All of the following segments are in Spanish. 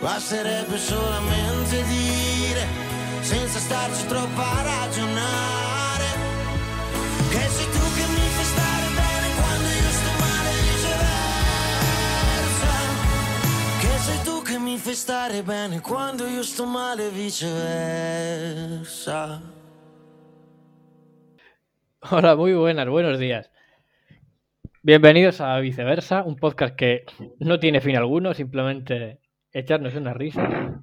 basterebbe solamente dire, senza starci troppo a ragionare, che sei tu che mi fai stare bene quando io sto male e viceversa, che sei tu che mi fai stare bene quando io sto male e viceversa. Hola, muy buenas, buenos días. Bienvenidos a Viceversa, un podcast que no tiene fin alguno, simplemente echarnos una risa.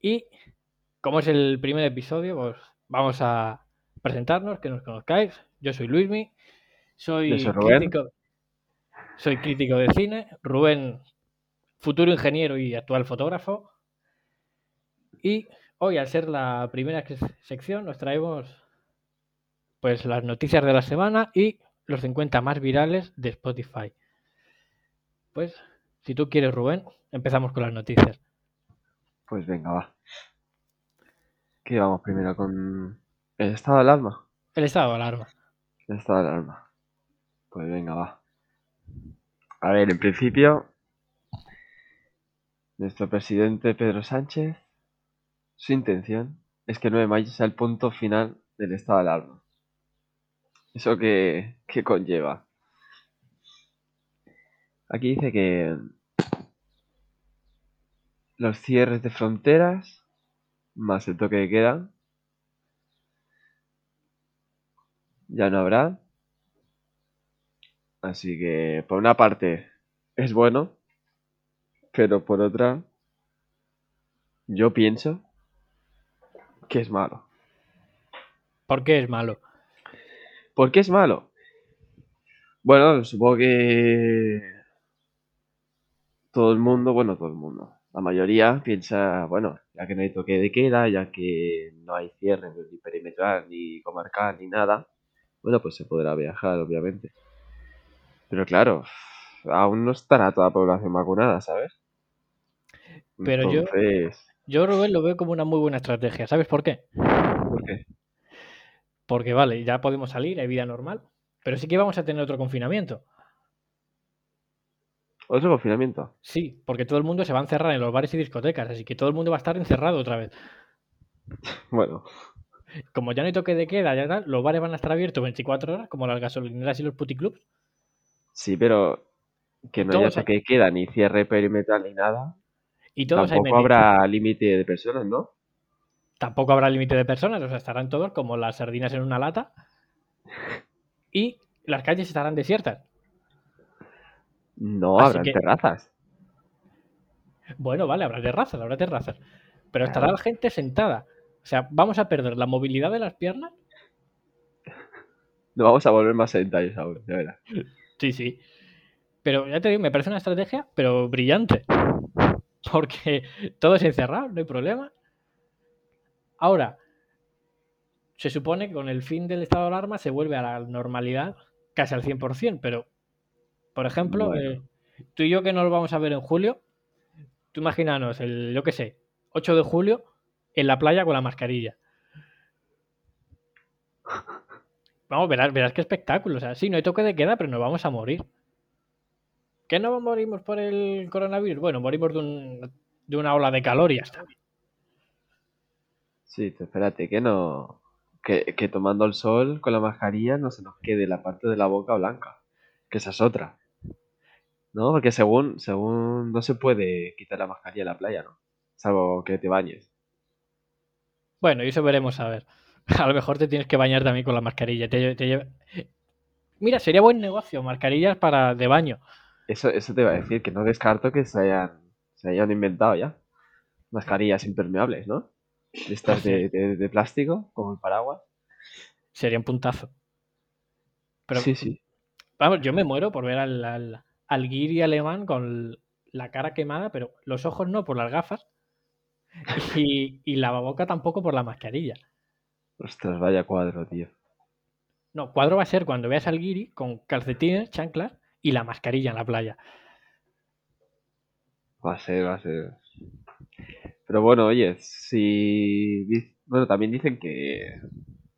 Y como es el primer episodio, pues vamos a presentarnos, que nos conozcáis. Yo soy Luismi, soy, soy crítico, soy crítico de cine. Rubén, futuro ingeniero y actual fotógrafo. Y hoy, al ser la primera sección, nos traemos pues las noticias de la semana y los 50 más virales de Spotify. Pues, si tú quieres, Rubén, empezamos con las noticias. Pues venga, va. ¿Qué vamos primero con el estado de alarma? El estado de alarma. El estado de alarma. Pues venga, va. A ver, en principio, nuestro presidente Pedro Sánchez, su intención es que el 9 de mayo sea el punto final del estado de alarma. ¿Eso qué, qué conlleva? Aquí dice que los cierres de fronteras más el toque de queda ya no habrá. Así que por una parte es bueno, pero por otra yo pienso que es malo. ¿Por qué es malo? ¿Por qué es malo? Bueno, supongo que todo el mundo, bueno, todo el mundo, la mayoría piensa, bueno, ya que no hay toque de queda, ya que no hay cierre ni perimetral, ni comarcal, ni nada, bueno, pues se podrá viajar, obviamente. Pero claro, aún no estará toda la población vacunada, ¿sabes? Pero yo- Yo, Rubén, lo veo como una muy buena estrategia. ¿Sabes por qué? ¿por qué? Porque, vale, ya podemos salir, hay vida normal, pero sí que vamos a tener otro confinamiento. Otro confinamiento. Sí, porque todo el mundo se va a encerrar en los bares y discotecas, así que todo el mundo va a estar encerrado otra vez. Bueno, Como ya no hay toque de queda, ya tal, los bares van a estar abiertos 24 horas, como las gasolineras y los puticlubs. sí, pero que no haya toque de queda, ni cierre perimetral, ni nada. Y todos Tampoco habrá límite de personas, ¿no? Tampoco habrá límite de personas, o sea, estarán todos como las sardinas en una lata. Y las calles estarán desiertas. No, que- terrazas. Bueno, vale, habrá terrazas, habrá terrazas. Pero estará Claro. la gente sentada. O sea, vamos a perder la movilidad de las piernas. No vamos a volver más sedentarios ahora, de verdad. Sí, sí. Pero ya te digo, me parece una estrategia, pero brillante. Porque todo es encerrado, no hay problema. Ahora, se supone que con el fin del estado de alarma se vuelve a la normalidad casi al 100%, pero, por ejemplo, Bueno. eh, tú y yo que no lo vamos a ver en julio, tú imagínanos el, yo qué sé, 8 de julio en la playa con la mascarilla. Vamos, verás, verás qué espectáculo. O sea, sí, no hay toque de queda, pero nos vamos a morir. ¿Que no morimos por el coronavirus? Bueno, morimos de, un- de una ola de calor y ya está. Sí, espérate, que no. Que, que tomando el sol con la mascarilla no se nos quede la parte de la boca blanca. Que esa es otra. ¿No? Porque según, según no se puede quitar la mascarilla en la playa, ¿no? Salvo que te bañes. Bueno, y eso veremos a ver. A lo mejor te tienes que bañar también con la mascarilla. Te te lleva- Mira, sería buen negocio, mascarillas para de baño. Eso, eso te iba a decir, que no descarto que se hayan, se hayan inventado ya. Mascarillas impermeables, ¿no? Estas de, de- de plástico, como el paraguas. Sería un puntazo. Pero sí, sí. vamos, yo me muero por ver al, al, al guiri alemán con la cara quemada, pero los ojos no por las gafas. Y, y la boca tampoco por la mascarilla. Ostras, vaya cuadro, tío. No, cuadro va a ser cuando veas al guiri con calcetines, chanclas y la mascarilla en la playa. Va a ser, va a ser. Pero bueno, oye, si. Bueno, también dicen que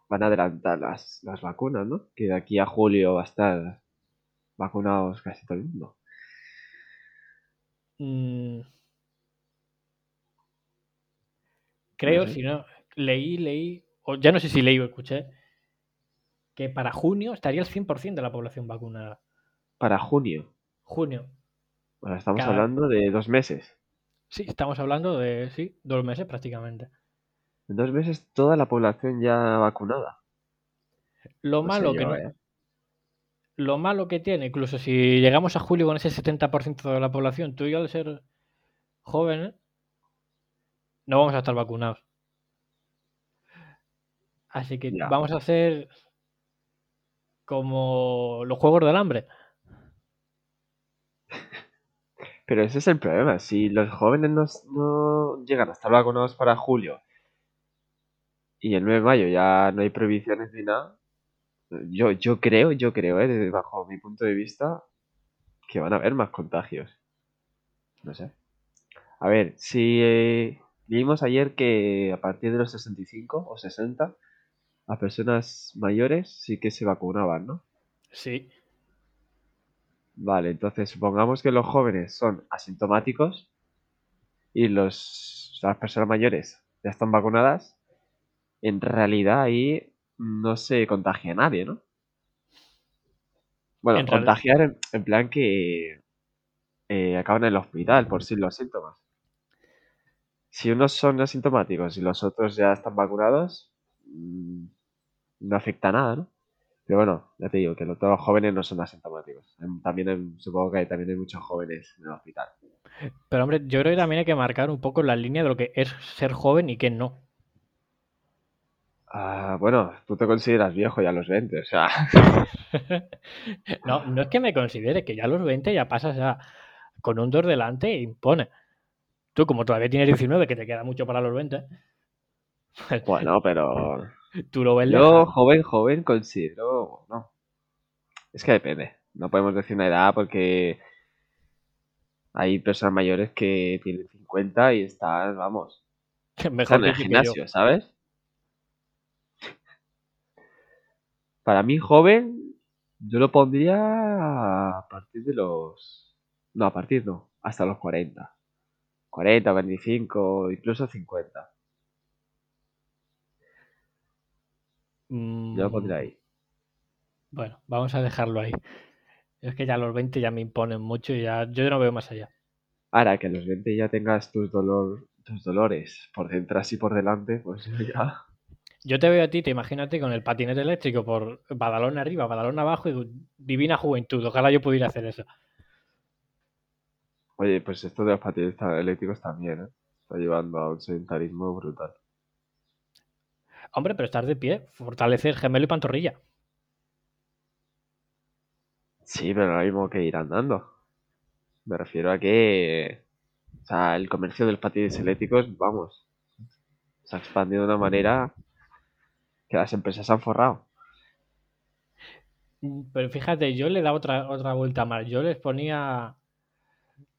van a adelantar las, las vacunas, ¿no? Que de aquí a julio va a estar vacunados casi todo el mundo. Mm, creo, No sé. si no, leí, leí, o ya no sé si leí o escuché, que para junio estaría el 100% de la población vacunada. Para junio. Junio. Bueno, estamos Cada- hablando de dos meses. Sí, estamos hablando de, sí, dos meses prácticamente. En dos meses toda la población ya vacunada. Lo No malo que no, ¿eh? Lo malo que tiene, incluso si llegamos a julio con ese 70% de la población, tú y yo al ser jóvenes, no vamos a estar vacunados. Así que Ya. vamos a hacer como los juegos del hambre. Pero ese es el problema. Si los jóvenes no, no llegan a estar vacunados para julio y el 9 de mayo ya no hay prohibiciones ni nada, yo, yo creo, yo creo, ¿eh? desde- bajo mi punto de vista, que van a haber más contagios. No sé. A ver, si eh, vimos ayer que a partir de los 65 o 60, a personas mayores sí que se vacunaban, ¿no? Sí, Vale, entonces supongamos que los jóvenes son asintomáticos y los, las personas mayores ya están vacunadas. En realidad ahí no se contagia a nadie, ¿no? Bueno, En contagiar en, en plan que eh, acaban en el hospital por sí los síntomas. Si unos son asintomáticos y los otros ya están vacunados, mm, no afecta nada, ¿no? Pero bueno, ya te digo que lo- todos los jóvenes no son asintomáticos. Em, También hay- supongo que hay- también hay muchos jóvenes en el hospital. pero hombre, yo creo que también hay que marcar un poco la línea de lo que es ser joven y qué no. Ah, bueno, tú te consideras viejo ya a los 20, o sea, No, no es que me considere que ya a los 20 ya pasas ya con un 2 delante e impone. Tú, como todavía tienes 19, que te queda mucho para los 20, bueno, pero tú lo ves yo lejano. joven, joven considero, no. Es que depende. No podemos decir una edad porque hay personas mayores que tienen 50 y están, vamos, Mejor están en el yo. gimnasio, ¿sabes? Para mí, joven, yo lo pondría a partir de los... No, a partir no, hasta los 40. 40, 25, incluso 50. Yo lo pondría Mm, ahí. Bueno, vamos a dejarlo ahí. Es que ya los 20 ya me imponen mucho y ya yo no veo más allá. Ahora que a los 20 ya tengas tus, dolor, tus dolores por detrás y por delante, pues ya... Yo te veo a ti, te imagínate con el patinete eléctrico por Badalona arriba, Badalona abajo y divina juventud. Ojalá yo pudiera hacer eso. Oye, pues esto de los patinetes eléctricos también, ¿eh? Está llevando a un sedentarismo brutal. Hombre, pero estar de pie, fortalecer gemelo y pantorrilla. Sí, pero lo mismo que ir andando. Me refiero a que... O sea, el comercio de los patines eléctricos, vamos, se ha expandido de una manera que las empresas han forrado. Mm, Pero fíjate, yo le daba otra, otra vuelta más. Yo les ponía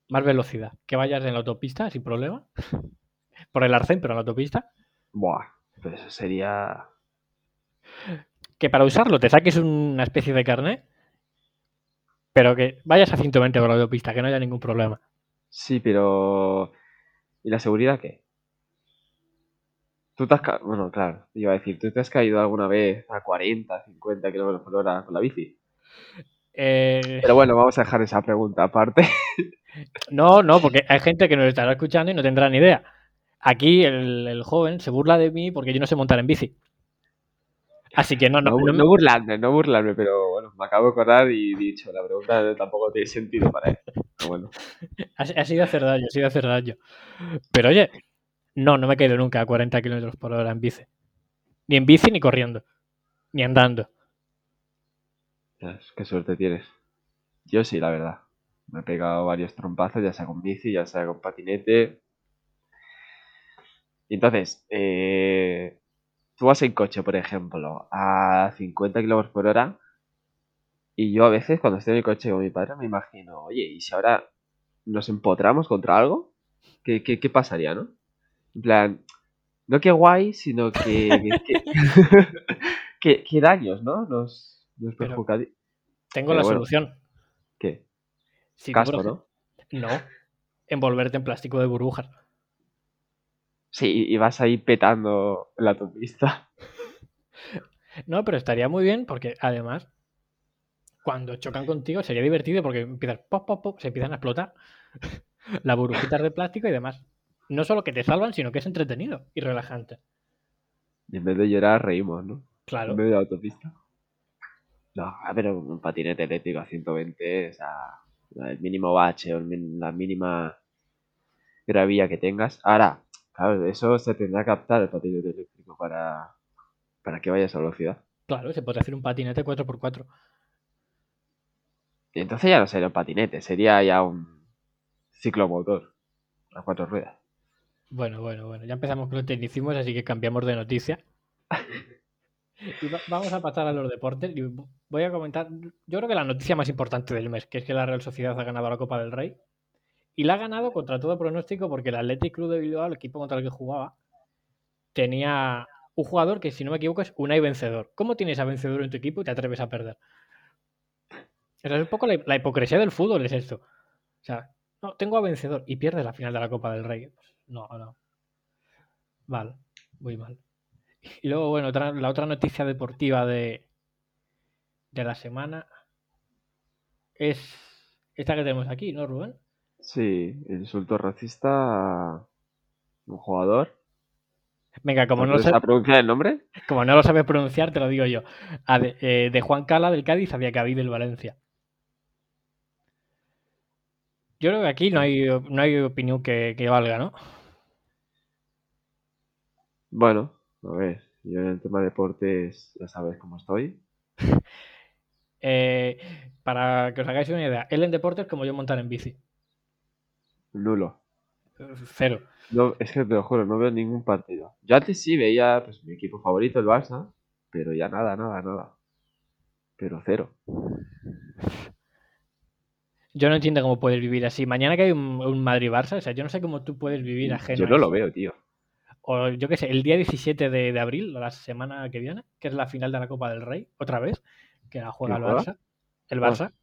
más velocidad. Que vayas en la autopista sin problema. Por el arcén, pero en la autopista. Buah, pues eso sería... Que para usarlo te saques una especie de carnet. Pero que vayas a 120 por la autopista, que no haya ningún problema. Sí, pero... ¿Y la seguridad qué? Tú te has... ca- Bueno, claro, iba a decir, ¿tú te has caído alguna vez a 40, 50 kilómetros por hora con la bici? Eh, Pero bueno, vamos a dejar esa pregunta aparte. no, no, porque hay gente que nos estará escuchando y no tendrá ni idea. Aquí el, el joven se burla de mí porque yo no sé montar en bici. Así que no, no, No, no no burlarme, no burlarme, pero bueno, me acabo de acordar y dicho, la pregunta tampoco tiene sentido para él. Pero bueno, Ha, ha sido hacer daño, ha sido hacer daño. Pero oye, no, no me he caído nunca a 40 kilómetros por hora en bici. Ni en bici ni corriendo. Ni andando. qué suerte tienes. Yo sí, la verdad. Me he pegado varios trompazos, ya sea con bici, ya sea con patinete. Entonces, eh, tú vas en coche, por ejemplo, a 50 kilómetros por hora. Y yo a veces, cuando estoy en el coche con mi padre, me imagino, oye, ¿y si ahora nos empotramos contra algo? ¿Qué, qué, qué pasaría, no? En plan, no que guay, sino que. que, que- que daños, ¿no? Nos, nos perjudicaría. Tengo Pero la bueno. solución. ¿Qué? Si Casco, ¿no? No. Envolverte en plástico de burbujas. Sí, y vas ahí petando la autopista. No, pero estaría muy bien porque además, cuando chocan contigo sería divertido porque empiezas pop, pop, pop, se empiezan a explotar las burbujitas de plástico y demás. No solo que te salvan, sino que es entretenido y relajante. Y en vez de llorar, reímos, ¿no? Claro. En medio de autopista. No, pero un patinete eléctrico a 120, o sea, el mínimo bache o la mínima gravilla que tengas. Ahora, claro, eso se tendrá que adaptar el patinete eléctrico para, para que vayas a velocidad. Claro, se puede hacer un patinete 4x4. Y entonces ya no sería un patinete, sería ya un ciclomotor a cuatro ruedas. Bueno, bueno, bueno. Ya empezamos con los tecnicismos, así que cambiamos de noticia. Y va- vamos a pasar a los deportes. Y voy a comentar, yo creo que la noticia más importante del mes, que es que la Real Sociedad ha ganado la Copa del Rey. Y la ha ganado contra todo pronóstico porque el Athletic Club de Bilbao, el equipo contra el que jugaba, tenía un jugador que, si no me equivoco, es Unai Vencedor. ¿Cómo tienes a Vencedor en tu equipo y te atreves a perder? O es un poco la, hipocresía del fútbol, es esto. O sea, no, tengo a Vencedor y pierdes la final de la Copa del Rey. No, no. Mal, muy mal. Y luego, bueno, otra- la otra noticia deportiva de, de la semana es esta que tenemos aquí, ¿no, Rubén? Sí, el insulto racista a un jugador. Venga, como no, lo ¿Puedes sa- a pronunciar el nombre? como no lo sabes pronunciar, te lo digo yo. A de, eh, de Juan Cala del Cádiz a Diacabí del Valencia. Yo creo que aquí no hay, no hay opinión que, que valga, ¿no? Bueno, a ver, yo en el tema de deportes ya sabes cómo estoy. Eh, para que os hagáis una idea, él en deportes como yo montar en bici. Nulo. Cero. No, es que te lo juro, no veo ningún partido. Yo antes sí veía pues, mi equipo favorito, el Barça, pero ya nada, nada, nada. Pero cero. Yo no entiendo cómo puedes vivir así. Mañana que hay un, un Madrid-Barça, o sea, yo no sé cómo tú puedes vivir ajeno Yo no lo veo, tío. O yo qué sé, el día 17 de, de abril, la semana que viene, que es la final de la Copa del Rey, otra vez, que la juega el. Barça. El Ah. Barça.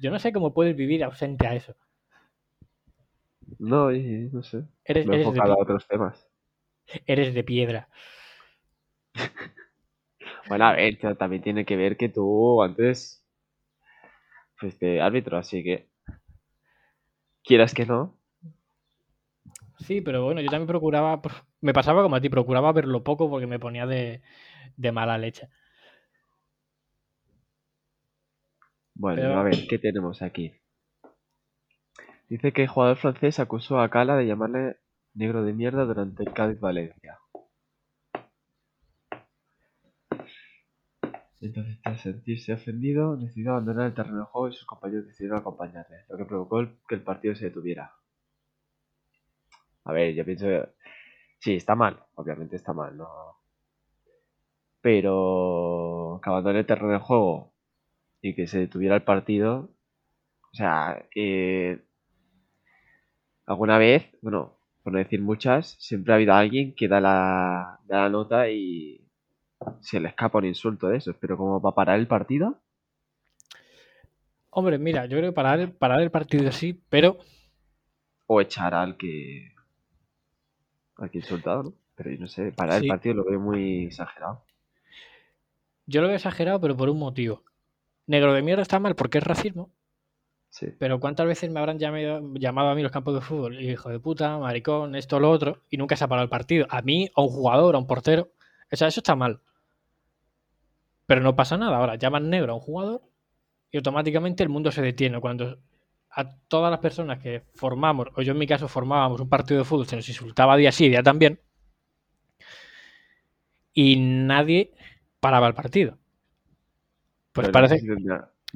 Yo no sé cómo puedes vivir ausente a eso. No, no sé. Eres, Me he eres, de, a otros temas. eres de piedra. Bueno, a ver, también tiene que ver que tú antes fuiste árbitro, así que quieras que no. Sí, pero bueno, yo también procuraba, pro- me pasaba como a ti, procuraba verlo poco porque me ponía de, de mala leche. Bueno, Pero- a ver, ¿qué tenemos aquí? Dice que el jugador francés acusó a Cala de llamarle negro de mierda durante el Cádiz Valencia. Entonces, tras sentirse ofendido, decidió abandonar el terreno de juego y sus compañeros decidieron acompañarle, lo que provocó que el partido se detuviera. A ver, yo pienso sí, está mal, obviamente está mal, no. Pero que abandone el terreno de juego y que se detuviera el partido, o sea, que alguna vez, bueno, por no decir muchas, siempre ha habido alguien que da la, da la nota y se le escapa un insulto de esos, pero como para parar el partido, Hombre, mira, yo creo que parar, parar el partido sí, pero o echar al que al que insultado, ¿no? Pero yo no sé, parar Sí. el partido lo veo muy exagerado. yo lo he exagerado, pero por un motivo. Negro de mierda está mal porque es racismo, Sí. pero ¿cuántas veces me habrán llamado, llamado a mí los campos de fútbol? Hijo de puta, maricón, esto, lo otro, y nunca se ha parado el partido. A mí, a un jugador, a un portero. O sea, eso está mal. Pero no pasa nada. Ahora llaman negro a un jugador y automáticamente el mundo se detiene. Cuando a todas las personas que formamos, o yo en mi caso formábamos un partido de fútbol, se nos insultaba día sí, día también, y nadie paraba el partido. Pues Pero parece No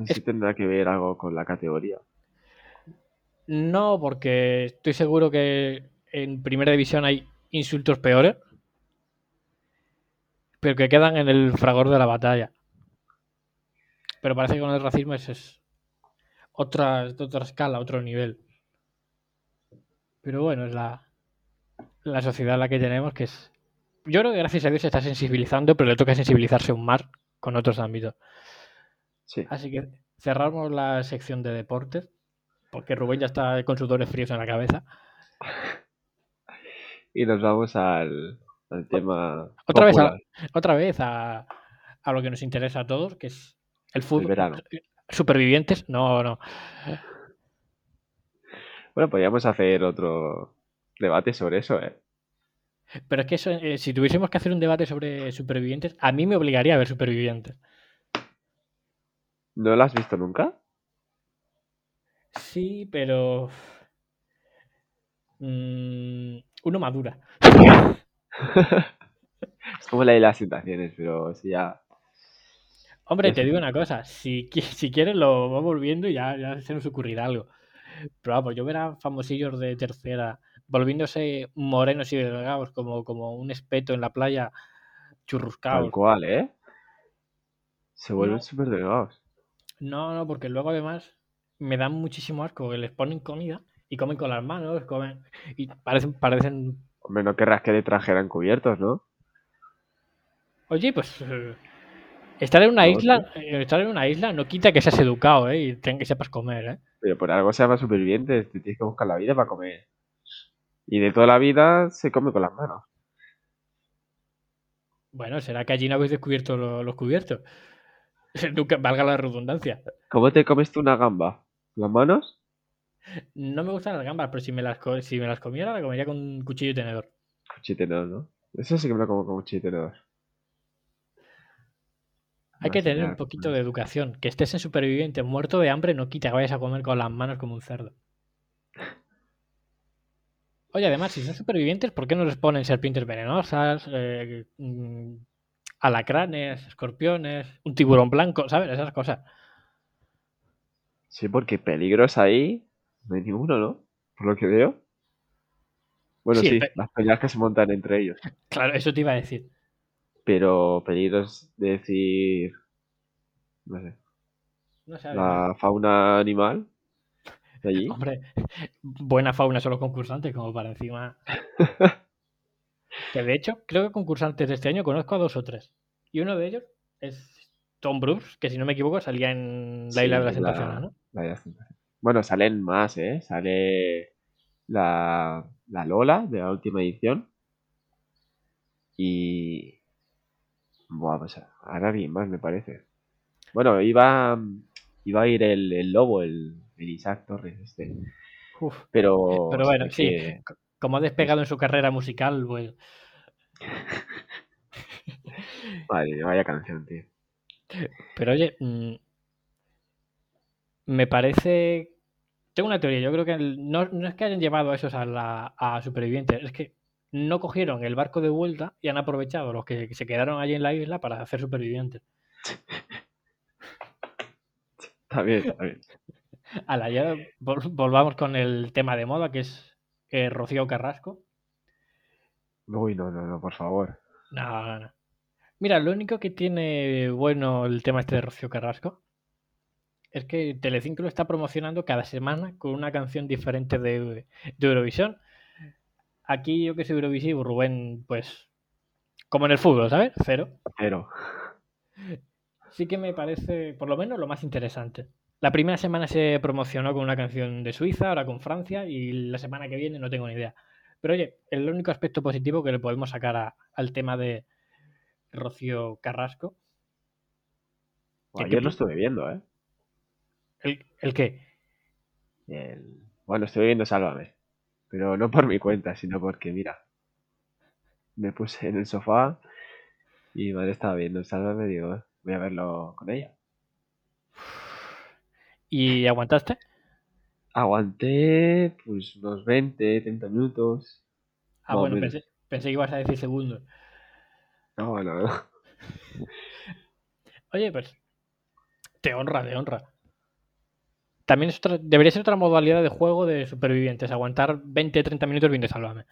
sé si tendrá, tendrá que ver algo con la categoría. No, porque estoy seguro que en primera división hay insultos peores, pero que quedan en el fragor de la batalla. Pero parece que con el racismo es, es otra, otra escala, otro nivel. Pero bueno, es la, la sociedad en la que tenemos, que es... Yo creo que gracias a Dios se está sensibilizando, pero le toca sensibilizarse aún más con otros ámbitos. Sí. Así que cerramos la sección de deportes, porque Rubén ya está con sudores fríos en la cabeza. y nos vamos al, al tema. Otra vez, a, otra vez a, a lo que nos interesa a todos, que es el fútbol. verano. Supervivientes, no, no. Bueno, podríamos hacer otro debate sobre eso, ¿eh? Pero es que eso, eh, si tuviésemos que hacer un debate sobre supervivientes, a mí me obligaría a ver supervivientes. ¿No lo has visto nunca? Sí, pero. mm, uno madura. Es como la de las tentaciones, pero sí ya. Hombre, te digo una cosa, si, si quieres lo vamos viendo y ya, ya se nos ocurrirá algo. Pero vamos, yo ver a famosillos de tercera volviéndose morenos y delgados como, como un espeto en la playa, Tal churruscados. cual, ¿eh? Se vuelven No. súper delgados. No, no, porque luego además me dan muchísimo asco que les ponen comida y comen con las manos, comen y parecen, parecen, Hombre, no querrás que le trajeran cubiertos, ¿no? oye, pues eh, estar en una No, isla, eh, estar en una isla no quita que seas educado, ¿eh? Y ten- que sepas comer, ¿eh? Pero por algo se llama supervivientes, te tienes que buscar la vida para comer. Y de toda la vida se come con las manos. Bueno, será que allí no habéis descubierto lo- los cubiertos. Nunca valga la redundancia. ¿Cómo te comes tú una gamba? ¿Con las manos? No me gustan las gambas, pero si me las, si me las comiera, la comería con cuchillo y tenedor. Cuchillo y tenedor, ¿no? Eso sí que me lo como con cuchillo y tenedor. Hay que tener un poquito de educación. Que estés en superviviente muerto de hambre no quita que vayas a comer con las manos como un cerdo. Oye, además, si son supervivientes, ¿por qué no les ponen serpientes venenosas, eh, mm, alacranes, escorpiones, un tiburón blanco, ¿sabes? Esas cosas. Sí, porque peligros ahí no hay ninguno, ¿no? Por lo que veo. Bueno, Sí, las peleas que se montan entre ellos. Claro, eso te iba a decir. Pero peligros de decir. No sé. No sabes. La fauna animal de allí. Hombre, buena fauna son los concursantes, como para encima. Que de hecho, creo que concursantes de este año conozco a dos o tres. Y uno de ellos es Tom Bruce, que si no me equivoco salía en La Sí, Isla de las la- Tentaciones, ¿no? la de las tentaciones. Bueno, salen más, ¿eh? Sale la, la Lola de la última edición. Y. Buah, pues ahora bien más, me parece. Bueno, iba, iba a ir el, el lobo, el, el Isaac Torres, este. Uf, Pero. Pero bueno, sí. que- como ha despegado en su carrera musical, pues. Madre mía, vaya canción, tío. Pero oye, mm, me parece. Tengo una teoría. Yo creo que el- no, no es que hayan llevado a esos a, la, a supervivientes, es que no cogieron el barco de vuelta y han aprovechado los que se quedaron allí en la isla para hacer supervivientes. Está bien, está bien. A la ya vol- volvamos con el tema de moda, que es eh, Rocío Carrasco. Uy, no, no, no, por favor. No, no, no. Mira, lo único que tiene bueno el tema este de Rocío Carrasco es que Telecinco lo está promocionando cada semana con una canción diferente de, de Eurovisión. Aquí yo que soy Eurovisivo, Rubén, pues como en el fútbol, ¿sabes? Cero. Pero. Sí que me parece, por lo menos, lo más interesante. La primera semana se promocionó con una canción de Suiza, ahora con Francia, y la semana que viene no tengo ni idea. Pero oye, el único aspecto positivo que le podemos sacar a- al tema de Rocío Carrasco. ¿Qué- Ayer lo estuve viendo, ¿eh? ¿El, el qué? El- Bueno, estuve viendo Sálvame. Pero no por mi cuenta, sino porque, mira. Me puse en el sofá y mi madre estaba viendo Sálvame y digo, voy a verlo con ella. ¿Y aguantaste? Aguanté pues unos 20, 30 minutos. Ah, bueno, menos. pensé, pensé que ibas a decir segundos. No, no, no. Oye, pues te honra, te honra. También es otra- debería ser otra modalidad de juego de supervivientes, aguantar 20-30 minutos viendo Sálvame.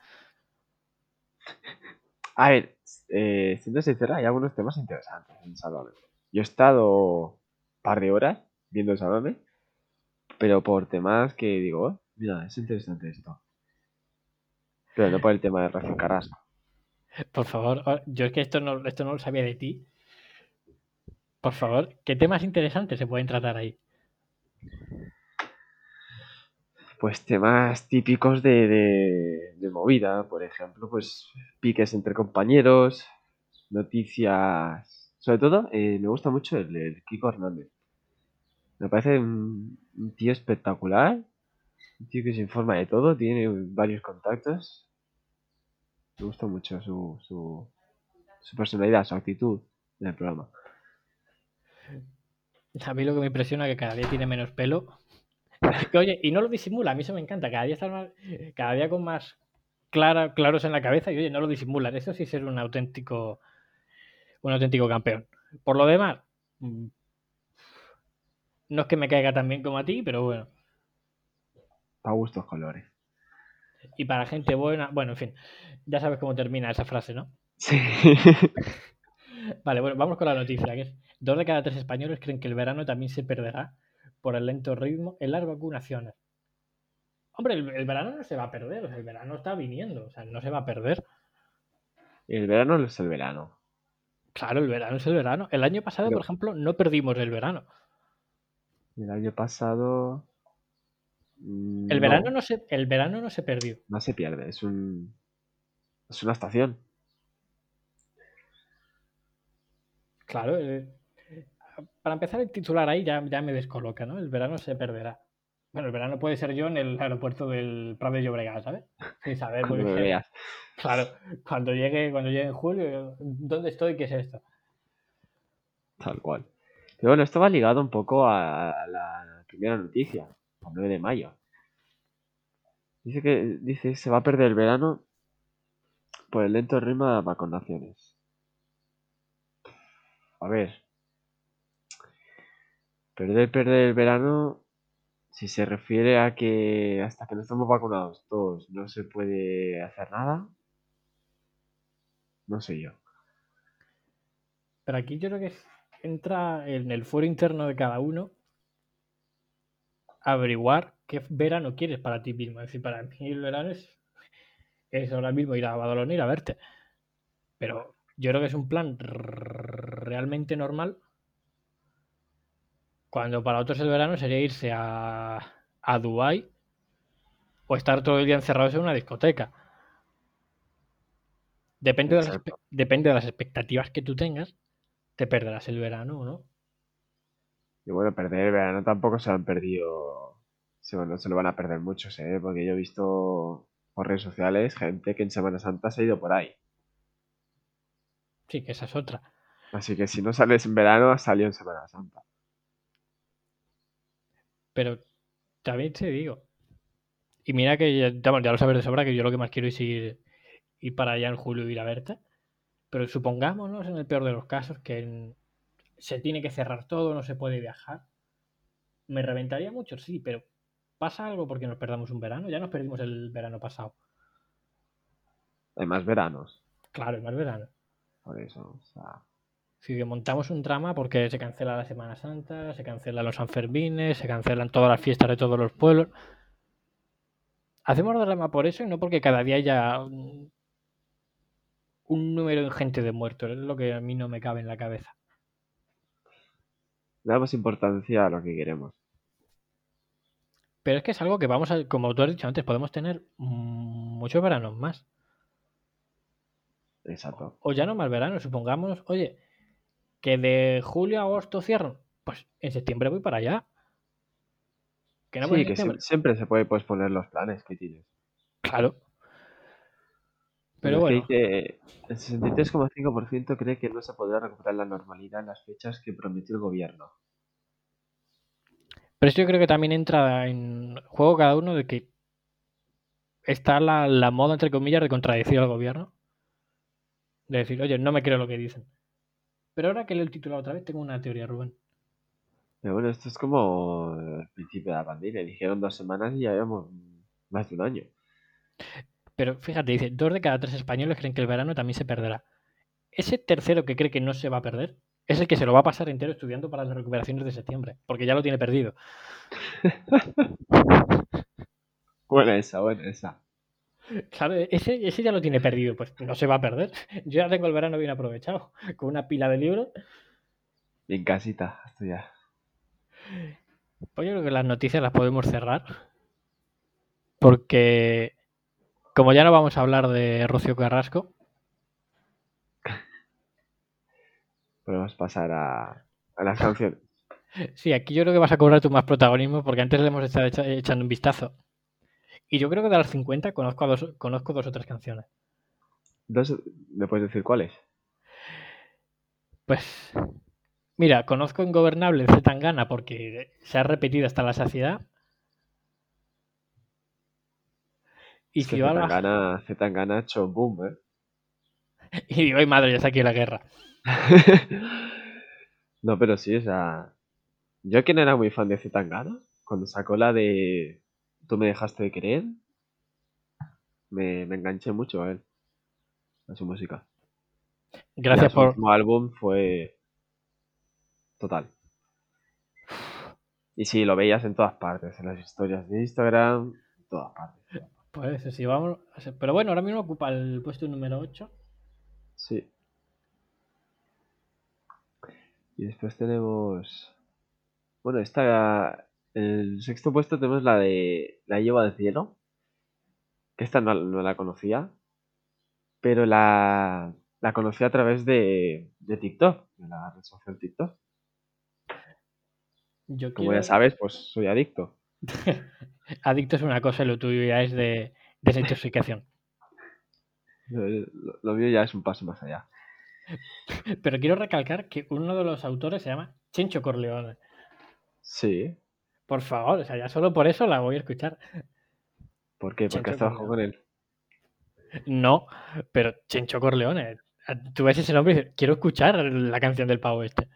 A ver, eh, siendo sincera, hay algunos temas interesantes en Sálvame. Yo he estado un par de horas viendo Sálvame, pero por temas que digo, "Oh, mira, es interesante esto. Pero no por el tema de Rocío Carrasco. Por favor, yo es que esto no, esto no lo sabía de ti. Por favor, ¿qué temas interesantes se pueden tratar ahí? Pues temas típicos de, de- movida, por ejemplo, pues piques entre compañeros, noticias. Sobre todo, eh, me gusta mucho el, el Kiko Hernández. Me parece un, un tío espectacular, un tío que se informa de todo, tiene varios contactos. Me gusta mucho su, su, su personalidad, su actitud en el programa. A mí lo que me impresiona es que cada día tiene menos pelo. Oye, y no lo disimula, a mí eso me encanta. Cada día está más, cada día con más clara, claros en la cabeza y oye, no lo disimulan. Eso sí es ser un auténtico, un auténtico campeón. Por lo demás, mm, no es que me caiga tan bien como a ti, pero bueno. A gustos colores. Y para gente buena, bueno, en fin, ya sabes cómo termina esa frase, ¿no? Sí. Vale, bueno, vamos con la noticia, que es dos de cada tres españoles creen que el verano también se perderá por el lento ritmo en las vacunaciones. Hombre, el, el verano no se va a perder, o sea, el verano está viniendo, o sea, no se va a perder. El verano es el verano. Claro, el verano es el verano. El año pasado, Pero- por ejemplo, no perdimos el verano. El año pasado. mm, El no, verano no se, el verano no se perdió. no se pierde, es un. Es una estación. Claro, eh, para empezar el titular ahí ya, ya me descoloca, ¿no? El verano se perderá. Bueno, el verano puede ser yo en el aeropuerto del Prat de Llobregat, ¿sabes? Sin saber muy bien. Claro, cuando llegue, cuando llegue en julio, ¿dónde estoy? ¿Qué es esto? Tal cual. Pero bueno, esto va ligado un poco a la primera noticia, el 9 de mayo. Dice que dice se va a perder el verano por el lento ritmo de vacunaciones. A ver. Perder, perder el verano, si se refiere a que hasta que no estamos vacunados todos no se puede hacer nada, no sé yo. Pero aquí yo creo que entra en el foro interno de cada uno averiguar qué verano quieres para ti mismo. Es decir, para mí el verano es, es ahora mismo ir a Badalona ir a verte. Pero yo creo que es un plan realmente normal. Cuando para otros el verano sería irse a, a Dubái o estar todo el día encerrados en una discoteca. Depende de, las, depende de las expectativas que tú tengas, te perderás el verano o no. Y bueno, perder el verano tampoco se lo han perdido. Se, bueno, se lo van a perder muchos, ¿eh? Porque yo he visto por redes sociales gente que en Semana Santa se ha ido por ahí. Sí, que esa es otra. Así que si no sales en verano, has salido en Semana Santa. Pero también te digo. Y mira que ya, ya- lo sabes de sobra que yo lo que más quiero es ir, ir para allá en julio y ir a verte. Pero supongámonos, en el peor de los casos, que en- se tiene que cerrar todo, no se puede viajar. Me reventaría mucho, sí, pero pasa algo porque nos perdamos un verano. Ya nos perdimos el verano pasado. Hay más veranos. Claro, es más verano. Por eso, o sea, Si montamos un drama porque se cancela la Semana Santa, se cancelan los Sanfermines, se cancelan todas las fiestas de todos los pueblos. Hacemos drama por eso y no porque cada día haya un, un número ingente de muertos. Es lo que a mí no me cabe en la cabeza. damos importancia a lo que queremos. Pero es que es algo que vamos a, como tú has dicho antes, podemos tener muchos veranos más. Exacto. O ya no más veranos, supongamos, oye, que de julio a agosto cierran. Pues en septiembre voy para allá. Que no Sí, que siempre se puede posponer los planes que tienes. Claro. Pero es bueno. que el 63,5% cree que no se podrá recuperar la normalidad en las fechas que prometió el gobierno. Pero eso yo creo que también entra en juego cada uno de que está la, la moda, entre comillas, de contradecir al gobierno. De decir, oye, no me creo lo que dicen. Pero ahora que leo el título otra vez, tengo una teoría, Rubén. Pero bueno, esto es como el principio de la pandemia. Dijeron dos semanas y ya llevamos más de un año. Pero fíjate, dice, dos de cada tres españoles creen que el verano también se perderá. Ese tercero que cree que no se va a perder es el que se lo va a pasar entero estudiando para las recuperaciones de septiembre, porque ya lo tiene perdido. Buena esa, buena esa. Claro, ese, ese ya lo tiene perdido, pues no se va a perder. Yo ya tengo el verano bien aprovechado, con una pila de libros. En casita, esto ya. Pues yo creo que las noticias las podemos cerrar. Porque como ya no vamos a hablar de Rocío Carrasco, Podemos pasar a, a las canciones. sí, aquí yo creo que vas a cobrar tú más protagonismo porque antes le hemos estado echa- echando un vistazo. Y yo creo que de las 50 conozco, a dos, conozco dos o tres canciones. Dos, ¿Me puedes decir cuáles? Pues, mira, conozco Ingobernable de Tangana porque se ha repetido hasta la saciedad. Y si va Zetangana, Zetangana ha hecho boom, ¿eh? Y digo, ay madre, ya está aquí la guerra. no, pero sí, o sea. Yo que no era muy fan de Zetangana, cuando sacó la de Tú me dejaste de querer, me, me enganché mucho a él, a su música. Gracias Ya su por, último álbum fue total. Y sí, lo veías en todas partes, en las historias de Instagram, en todas partes. Pues eso, sí, vamos. Pero bueno, ahora mismo ocupa el puesto número 8. Sí. Y después tenemos. Bueno, esta. El sexto puesto tenemos la de La llevo al cielo. Que esta no, no la conocía. Pero la. La conocí a través de, de TikTok, de la red social TikTok. Yo Como quiero- ya sabes, pues soy adicto. Adicto es una cosa y lo tuyo ya es de desintoxicación. Lo, lo mío ya es un paso más allá. Pero quiero recalcar que uno de los autores se llama Chencho Corleone. Sí. Por favor, o sea, ya solo por eso la voy a escuchar. ¿Por qué? Porque has trabajado con él. No, pero Chencho Corleone. Tú ves ese nombre y dices, quiero escuchar la canción del pavo este.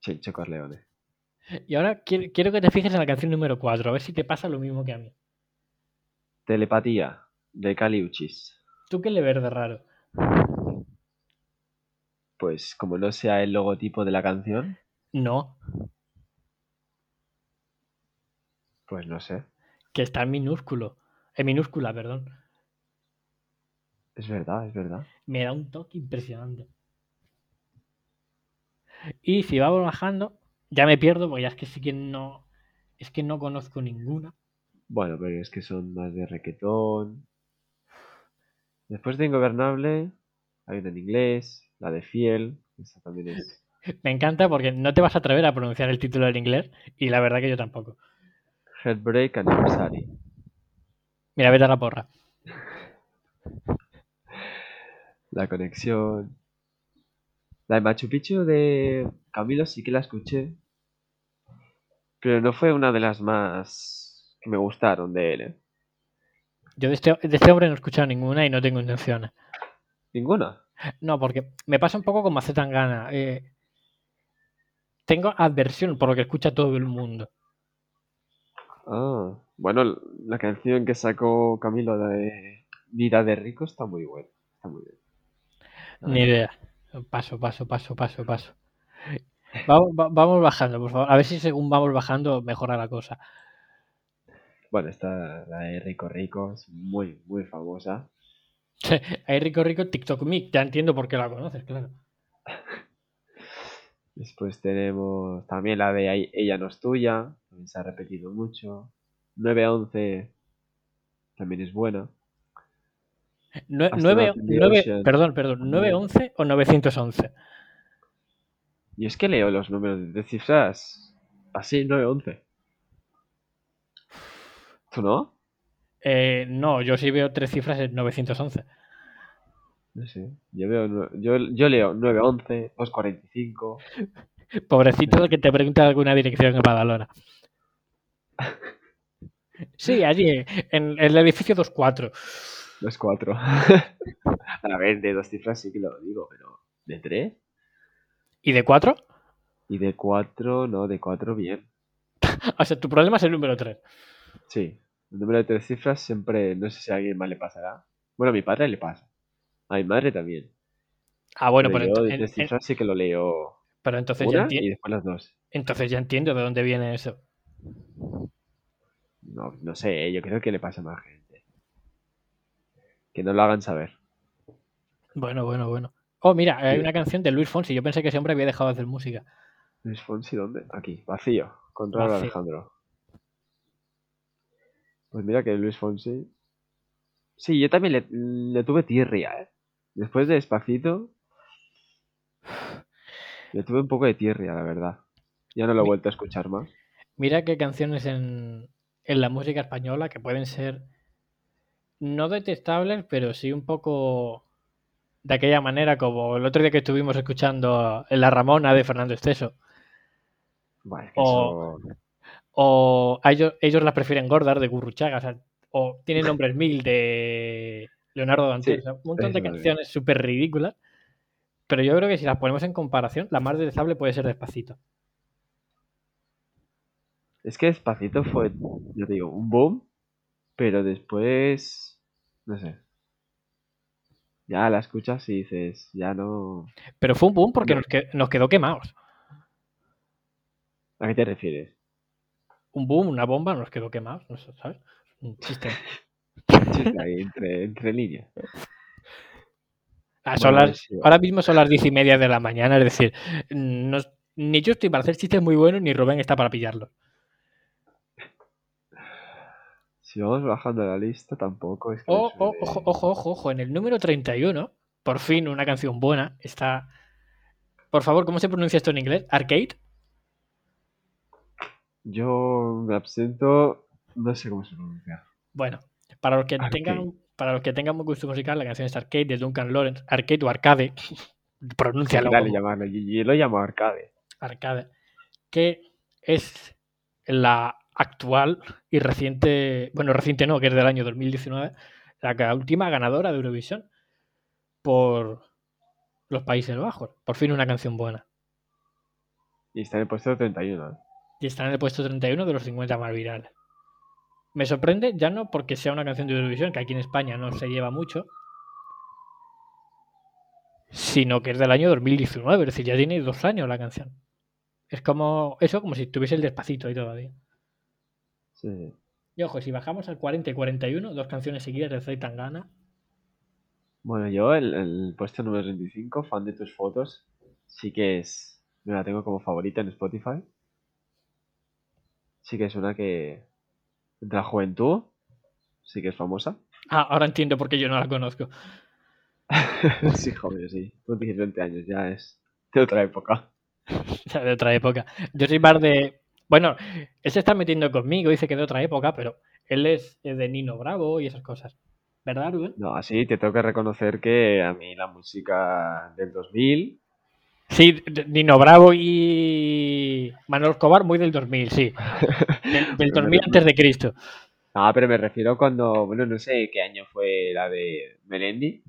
Chencho Corleone. Y ahora quiero, quiero que te fijes en la canción número 4, a ver si te pasa lo mismo que a mí. Telepatía, de Cali Uchis. ¿Tú qué le ves de raro? Pues como no sea el logotipo de la canción, No, pues no sé. que está en minúsculo. En minúscula, perdón. Es verdad, es verdad. Me da un toque impresionante. Y si vamos bajando, ya me pierdo porque ya es que sí que no. Es que no conozco ninguna. Bueno, pero es que son más de requetón. Después de Ingobernable, hay una en inglés, la de Fiel, esa también es Me encanta porque no te vas a atrever a pronunciar el título en inglés y la verdad que yo tampoco. Heartbreak Anniversary. Mira, vete a la porra. La conexión. La de Machu Picchu de Camilo sí que la escuché. Pero no fue una de las más que me gustaron de él, ¿eh? Yo de este, de este hombre no he escuchado ninguna y no tengo intenciones. Ninguna. No, porque me pasa un poco como hace tan gana. eh, tengo adversión por lo que escucha todo el mundo. Ah, bueno, la canción que sacó Camilo de Vida de Rico está muy buena. Está muy bien. Ni idea. Paso, paso, paso, paso, paso. Vamos, va- vamos bajando, por favor. A ver si según vamos bajando mejora la cosa. Bueno, esta, la de Rico Rico, es muy, muy famosa. Hay rico, rico, TikTok Mic. Ya entiendo por qué la conoces, claro. Después tenemos también la de Ella no es tuya, también se ha repetido mucho. 911 también es buena. Nue- Astronaut nueve- in the nueve- Ocean. perdón, perdón. También. ¿911 o 911? Y es que leo los números de cifras así, 911. ¿Tú no? Eh, no, yo sí veo tres cifras en 911. No sé. Yo, veo, yo, yo leo 911, 245. Pobrecito el que te pregunta alguna dirección en Badalona. Sí, allí, en el edificio 24. 24. A ver, de dos cifras sí que lo digo, pero ¿de tres? ¿Y de 4? Y de cuatro, no, de cuatro bien. O sea, tu problema es el número 3. Sí, el número de tres cifras siempre, no sé si a alguien más le pasará. Bueno, a mi padre le pasa. A mi madre también. Ah, bueno, pero pero, yo ento- de en- tres en- cifras sí que lo leo pero entonces, ya una enti- y después las dos. entonces ya entiendo de dónde viene eso. No, no sé, yo creo que le pasa a más gente. Que no lo hagan saber. Bueno, bueno, bueno. Oh, mira, hay una canción de Luis Fonsi. Yo pensé que ese hombre había dejado de hacer música. Luis Fonsi, ¿dónde? Aquí, vacío. Con Raúl Vacío. Alejandro. Pues mira que Luis Fonsi. Sí, yo también le, le tuve tirria, ¿eh? Después de Despacito. Le tuve un poco de tirria, la verdad. Ya no lo he vuelto a escuchar más. Mira que hay canciones en, en la música española que pueden ser no detestables, pero sí un poco de aquella manera, como el otro día que estuvimos escuchando en La Ramona de Fernando Esteso. Que O- eso. O a ellos, ellos las prefieren gordas de Gurruchaga. O, sea, o tienen nombres mil de Leonardo Dantes. Sí, o sea, un montón de canciones súper ridículas. Pero yo creo que si las ponemos en comparación, la más detestable puede ser Despacito. Es que Despacito fue, yo te digo, un boom. Pero después. No sé. Ya la escuchas y dices, ya no. Pero fue un boom porque No. nos, que- nos quedó quemados. ¿A qué te refieres? Un boom, una bomba, nos quedó quemados. No sé, ¿sabes? Un chiste. Chiste ahí, entre, entre líneas. Ah, son Bueno, las- sí, ahora mismo son las diez y media de la mañana, es decir, no- ni yo estoy para hacer chistes muy buenos, ni Rubén está para pillarlos. Si vamos bajando la lista, tampoco es que. Oh, oh, ojo, ojo, ojo, ojo, en el número 31, por fin una canción buena, está... Por favor, ¿cómo se pronuncia esto en inglés? ¿Arcade? Yo me absento. No sé cómo se pronuncia. Bueno, para los que Arcade. tengan para los que tengan un gusto musical, la canción es Arcade de Duncan Lawrence. Arcade o Arcade, pronúncialo Dale, llamarlo. Yo, lo llamo arcade. Arcade, que es la actual y reciente, bueno, reciente no, que es del año 2019, la última ganadora de Eurovisión por los Países Bajos. Por fin una canción buena. Y está en el puesto 31. ¿eh? Y está en el puesto 31 de los 50 más virales. Me sorprende, ya no porque sea una canción de Eurovisión, que aquí en España no se lleva mucho, sino que es del año 2019, es decir, ya tiene dos años la canción. Es como eso, como si tuviese el despacito ahí todavía. Sí. Y ojo, si bajamos al 40 y 41, dos canciones seguidas de Tangana. Bueno, yo el, el puesto número 35, fan de tus fotos, sí que es. Me la tengo como favorita en Spotify. Sí que es una que. De la juventud, sí que es famosa. Ah, ahora entiendo por qué yo no la conozco. sí, joven, sí. Tú tienes 20 años, ya es de otra época. Ya de otra época. Yo soy más de. Bueno, él se está metiendo conmigo, dice que de otra época, pero él es, es de Nino Bravo y esas cosas. ¿Verdad, Rubén? No, así te tengo que reconocer que a mí la música del 2000 Sí, Nino Bravo y Manuel Escobar, muy del 2000, sí. Del, del 2000 antes de Cristo. Ah, pero me refiero cuando, bueno, no sé qué año fue la de Melendi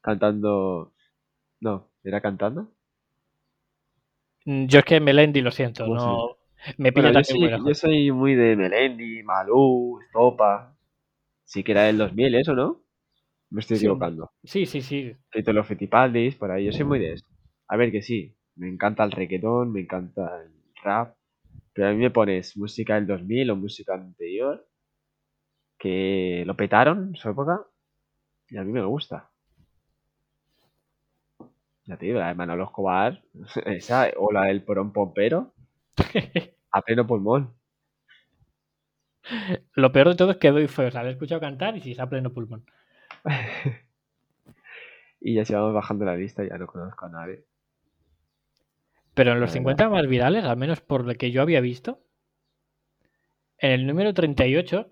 cantando. No, ¿era cantando? Yo es que Melendi, lo siento, ¿Cómo no. Me pilla Bueno, yo soy, yo soy muy de Melendi, Malú, Estopa. Sí que era del 2000, ¿eso no? Me estoy equivocando. Sí, sí, sí. Fito los Fitipaldis, por ahí. Yo soy muy de eso. A ver que sí, me encanta el reggaetón, me encanta el rap. Pero a mí me pones música del 2000 o música anterior que lo petaron en su época y a mí me gusta. Ya te digo, la de Manolo Escobar, esa, o la del Porón Pompero, a pleno pulmón. Lo peor de todo es que doy feo. O sea, le he escuchado cantar y si está a pleno pulmón. Y ya si vamos bajando la lista, ya no conozco a nadie. Pero en los La 50 más virales, al menos por lo que yo había visto, en el número 38,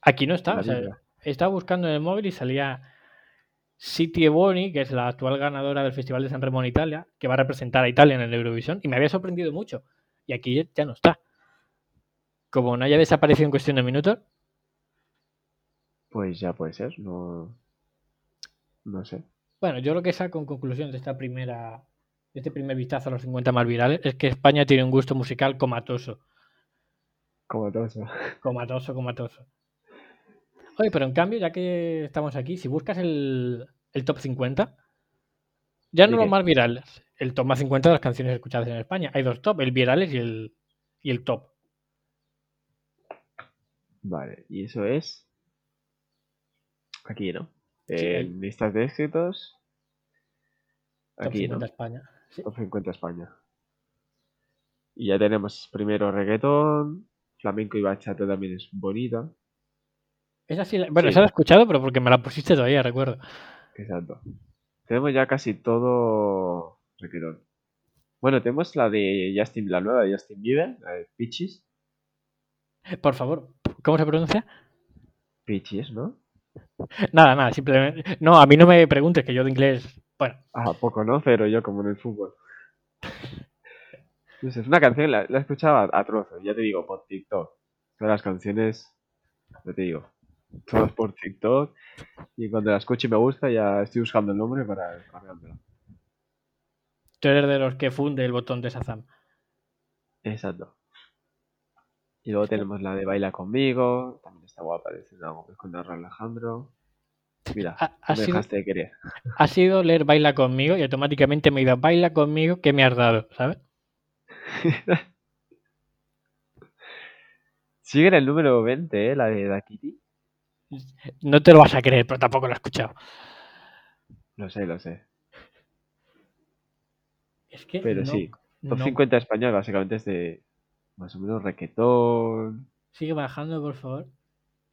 aquí no está. O sea, estaba buscando en el móvil y salía City Boni, que es la actual ganadora del Festival de San Remo en Italia, que va a representar a Italia en el Eurovisión, y me había sorprendido mucho. Y aquí ya no está. Como no haya desaparecido en cuestión de minutos, Pues ya puede ser, no. No sé. Bueno, yo lo que saco en conclusión de esta primera, este primer vistazo a los 50 más virales es que España tiene un gusto musical comatoso. Eso. Comatoso, comatoso. Oye, pero en cambio, ya que estamos aquí, si buscas el, el top 50, ya no ¿De los más virales, el top más 50 de las canciones escuchadas en España. Hay dos top, el virales y el, y el top. Vale, y eso es. Aquí, ¿no? Sí, en listas de éxitos. Top Aquí, 50 ¿no? España. Sí. Top 50 España. Y ya tenemos primero reggaetón, Flamenco y bachata también es bonita. Esa sí, la- bueno, Sí. esa la he escuchado, pero porque me la pusiste todavía, recuerdo. Exacto. Tenemos ya casi todo reggaetón. Bueno, tenemos la de Justin, la nueva de Justin Bieber, la de Peaches. Por favor, ¿cómo se pronuncia? Peaches, ¿no? Nada, nada, simplemente. No, a mí no me preguntes que yo de inglés. Bueno, Ah, poco, ¿no? Pero yo como en el fútbol. No sé, es una canción, la, la he escuchado a, a trozos, ya te digo, por TikTok. Todas las canciones, ya te digo, todas por TikTok. Y cuando la escucho y me gusta, ya estoy buscando el nombre para descargármela. tú eres de los que funde el botón de Shazam. Exacto. Y luego tenemos la de Baila conmigo, también está guapa, Gómez con Alejandro. Mira, Ha, ha me sido, dejaste de querer. ha sido leer Baila conmigo y automáticamente me he ido Baila conmigo, ¿qué me has dado? ¿Sabes? Sigue en el número 20, ¿eh? La de Da Kitty. No te lo vas a creer, pero tampoco lo he escuchado. Lo sé, lo sé. Es que. Pero no- sí, Top no- 50 español básicamente es de más o menos requetón. Sigue bajando, por favor.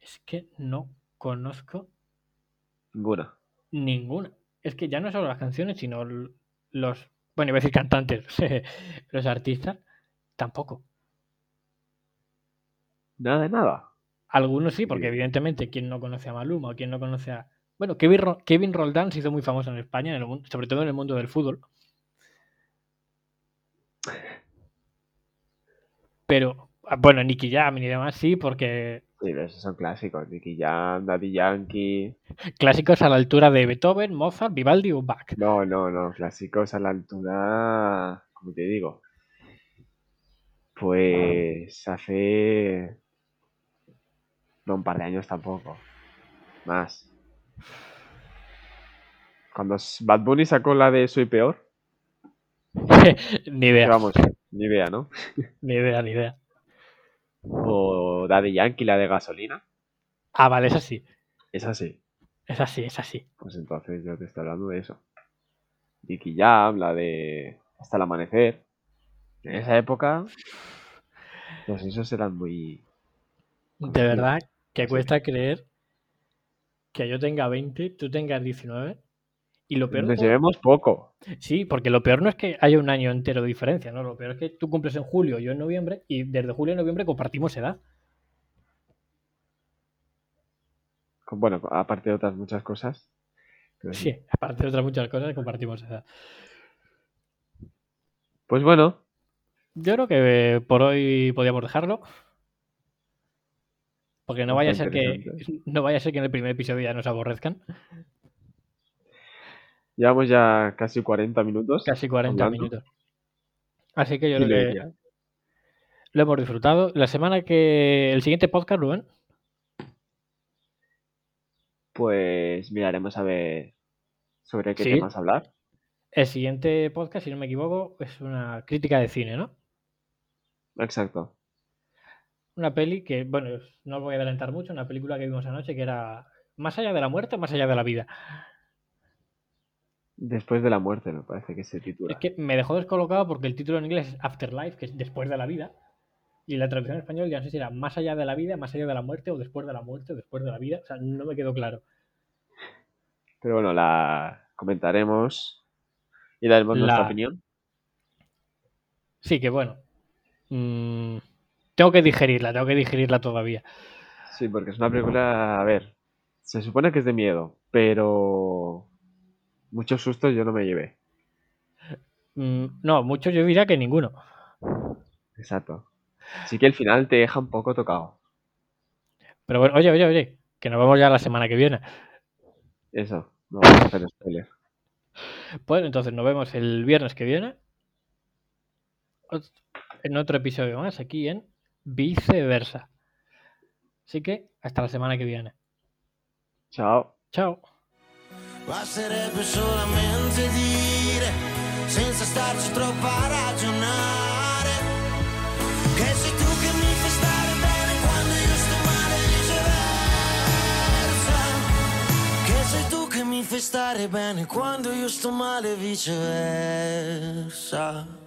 Es que no conozco Ninguna. ninguna. Es que ya no solo las canciones, sino los. Bueno, iba a decir cantantes, los artistas, tampoco. Nada de nada. Algunos sí, porque Sí. evidentemente, ¿quién no conoce a Maluma o quién no conoce a. Bueno, Kevin, Ro- Kevin Roldán se hizo muy famoso en España, en el mundo- sobre todo en el mundo del fútbol. Pero, ah, bueno, Nicky Jam y demás sí, porque Sí, pero esos son clásicos. Nicky Jam, Daddy Yankee. clásicos a la altura de Beethoven, Mozart, Vivaldi o Bach. No, no, no. Clásicos a la altura. Como te digo. Pues hace. No, un par de años tampoco. Más. Cuando Bad Bunny sacó la de Soy Peor. ni idea, vamos, ni idea, ¿no? ni idea, ni idea. O Daddy Yankee, la de Gasolina. Ah, vale, es así. Es así. Es así, es así. Pues entonces yo te estoy hablando de eso. Nicky Jam, la de Hasta el amanecer. En esa época, pues esos eran muy. De verdad que Sí. cuesta creer que yo tenga 20, tú tengas 19. Y lo peor. Nos llevemos poco. Sí, porque lo peor no es que haya un año entero de diferencia, ¿no? Lo peor es que tú cumples en julio, yo en noviembre, y desde julio a noviembre compartimos edad. Bueno, aparte de otras muchas cosas. pero sí. Aparte de otras muchas cosas, compartimos edad. Pues bueno, Yo creo que eh, por hoy podíamos dejarlo. Porque no vaya a ser que no vaya a ser que en el primer episodio ya nos aborrezcan. Llevamos ya casi 40 minutos. Casi 40 hablando. minutos. Así que yo ¿Quién creo lo que lo hemos disfrutado. La semana que. El siguiente podcast, Rubén. Pues miraremos a ver sobre qué Sí. temas hablar. El siguiente podcast, si no me equivoco, es una crítica de cine, ¿no? Exacto. Una peli que, bueno, no os voy a adelantar mucho, una película que vimos anoche que era Más allá de la muerte, más allá de la vida. Después de la muerte, me parece que se titula. Es que me dejó descolocado porque el título en inglés es Afterlife, que es después de la vida. Y la traducción en español ya no sé si era más allá de la vida, más allá de la muerte, o después de la muerte, o después de la vida. O sea, no me quedó claro. Pero bueno, la comentaremos y daremos La- nuestra opinión. Sí, que bueno. mm, tengo que digerirla, tengo que digerirla todavía. Sí, porque es una película, a ver, se supone que es de miedo, pero muchos sustos yo no me llevé. Mm, no, mucho yo diría que ninguno. Exacto. Así que el final te deja un poco tocado. Pero bueno, oye, oye, oye, que nos vemos ya la semana que viene. Eso, no vamos a hacer spoiler. Pues entonces nos vemos el viernes que viene. En otro episodio más, aquí en Viceversa. Así que hasta la semana que viene. Chao. Chao. Basterebbe solamente dire, senza starci troppo a ragionare, che sei tu che mi fai stare bene quando io sto male e viceversa. Che sei tu che mi fai stare bene quando io sto male e viceversa.